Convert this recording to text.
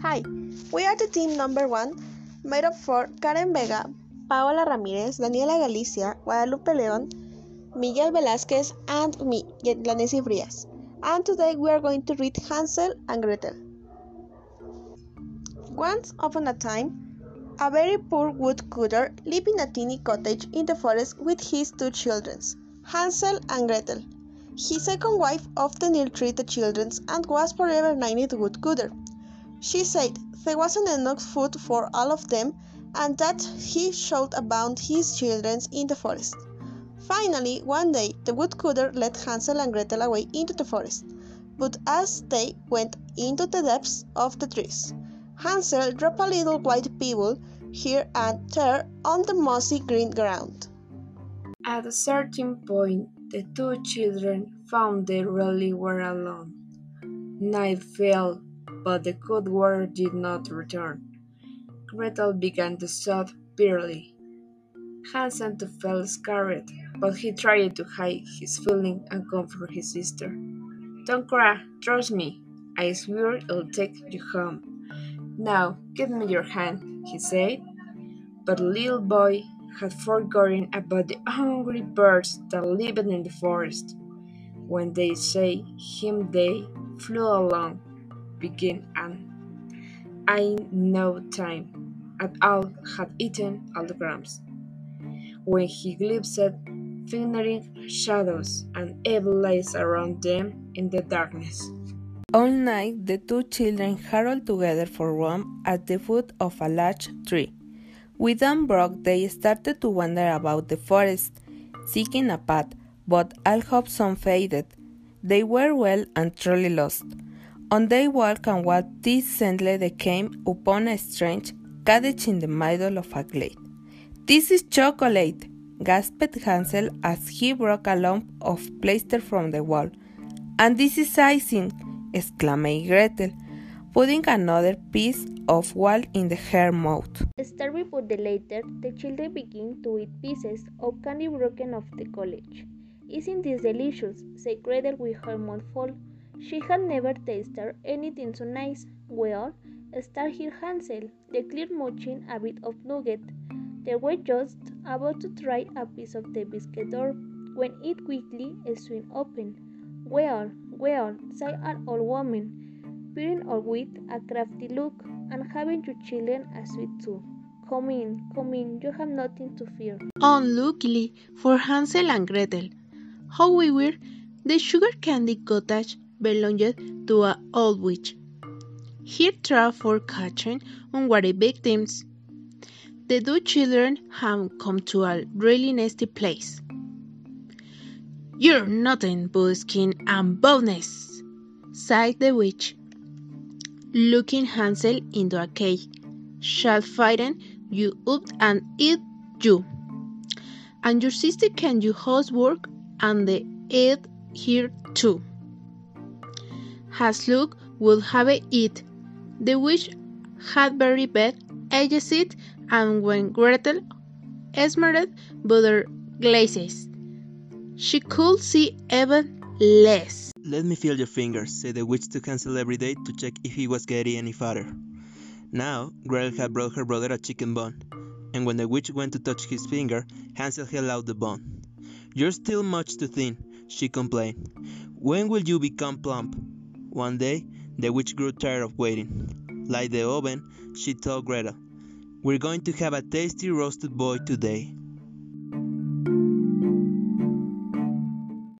Hi, we are the team number one, made up for Karen Vega, Paola Ramirez, Daniela Galicia, Guadalupe Leon, Miguel Velázquez, and me, Lanesi Frias. And today we are going to read Hansel and Gretel. Once upon a time, a very poor woodcutter lived in a tiny cottage in the forest with his two children, Hansel and Gretel. His second wife often ill-treated the children and was forever named Woodcutter. She said there wasn't enough food for all of them and that he should abound his children in the forest. Finally, one day, the woodcutter led Hansel and Gretel away into the forest, but as they went into the depths of the trees, Hansel dropped a little white pebble here and there on the mossy green ground. At a certain point, the two children found they really were alone. Night fell but the cold water did not return. Gretel began to sob bitterly. Hansel too felt scared, but he tried to hide his feeling and comfort his sister. Don't cry, trust me. I swear I'll take you home. Now, give me your hand, he said. But little boy had forgotten about the hungry birds that lived in the forest. When they saw him, they flew along begin and I no time at all had eaten all the crumbs. When he glimpsed fingering shadows and evil lights around them in the darkness. All night the two children huddled together for warmth at the foot of a large tree. With broke they started to wander about the forest, seeking a path, but all hope soon faded. They were well and truly lost. On they walk and walk suddenly they came upon a strange cottage in the middle of a glade. This is chocolate, gasped Hansel as he broke a lump of plaster from the wall. And this is icing, exclaimed Gretel, putting another piece of wall in the her mouth. Starving for the later, the children begin to eat pieces of candy broken off the college. Isn't this delicious? said Gretel with her mouth full. She had never tasted anything so nice. Well, start here Hansel, declared munching a bit of nugget. They were just about to try a piece of the biscuit door when it quickly swung open. Well, well, sighed an old woman, peering out with a crafty look, and having your children a sweet too. Come in, come in, you have nothing to fear. Unluckily for Hansel and Gretel, however, the sugar candy cottage belonged to an old witch. He tried for catching unwary victims. The two children have come to a really nasty place. You're nothing but skin and bones, sighed the witch, looking Hansel into a cage. Shall frighten you up and eat you. And your sister can do housework and the eat here too. Hasluk would have it. The witch had very bad eyesight, and when Gretel smeared butter glasses, she could see even less. Let me feel your fingers, said the witch to Hansel every day to check if he was getting any fatter. Now, Gretel had brought her brother a chicken bone, and when the witch went to touch his finger, Hansel held out the bone. You're still much too thin, she complained. When will you become plump? One day, the witch grew tired of waiting. Like the oven, she told Gretel, We're going to have a tasty roasted boy today.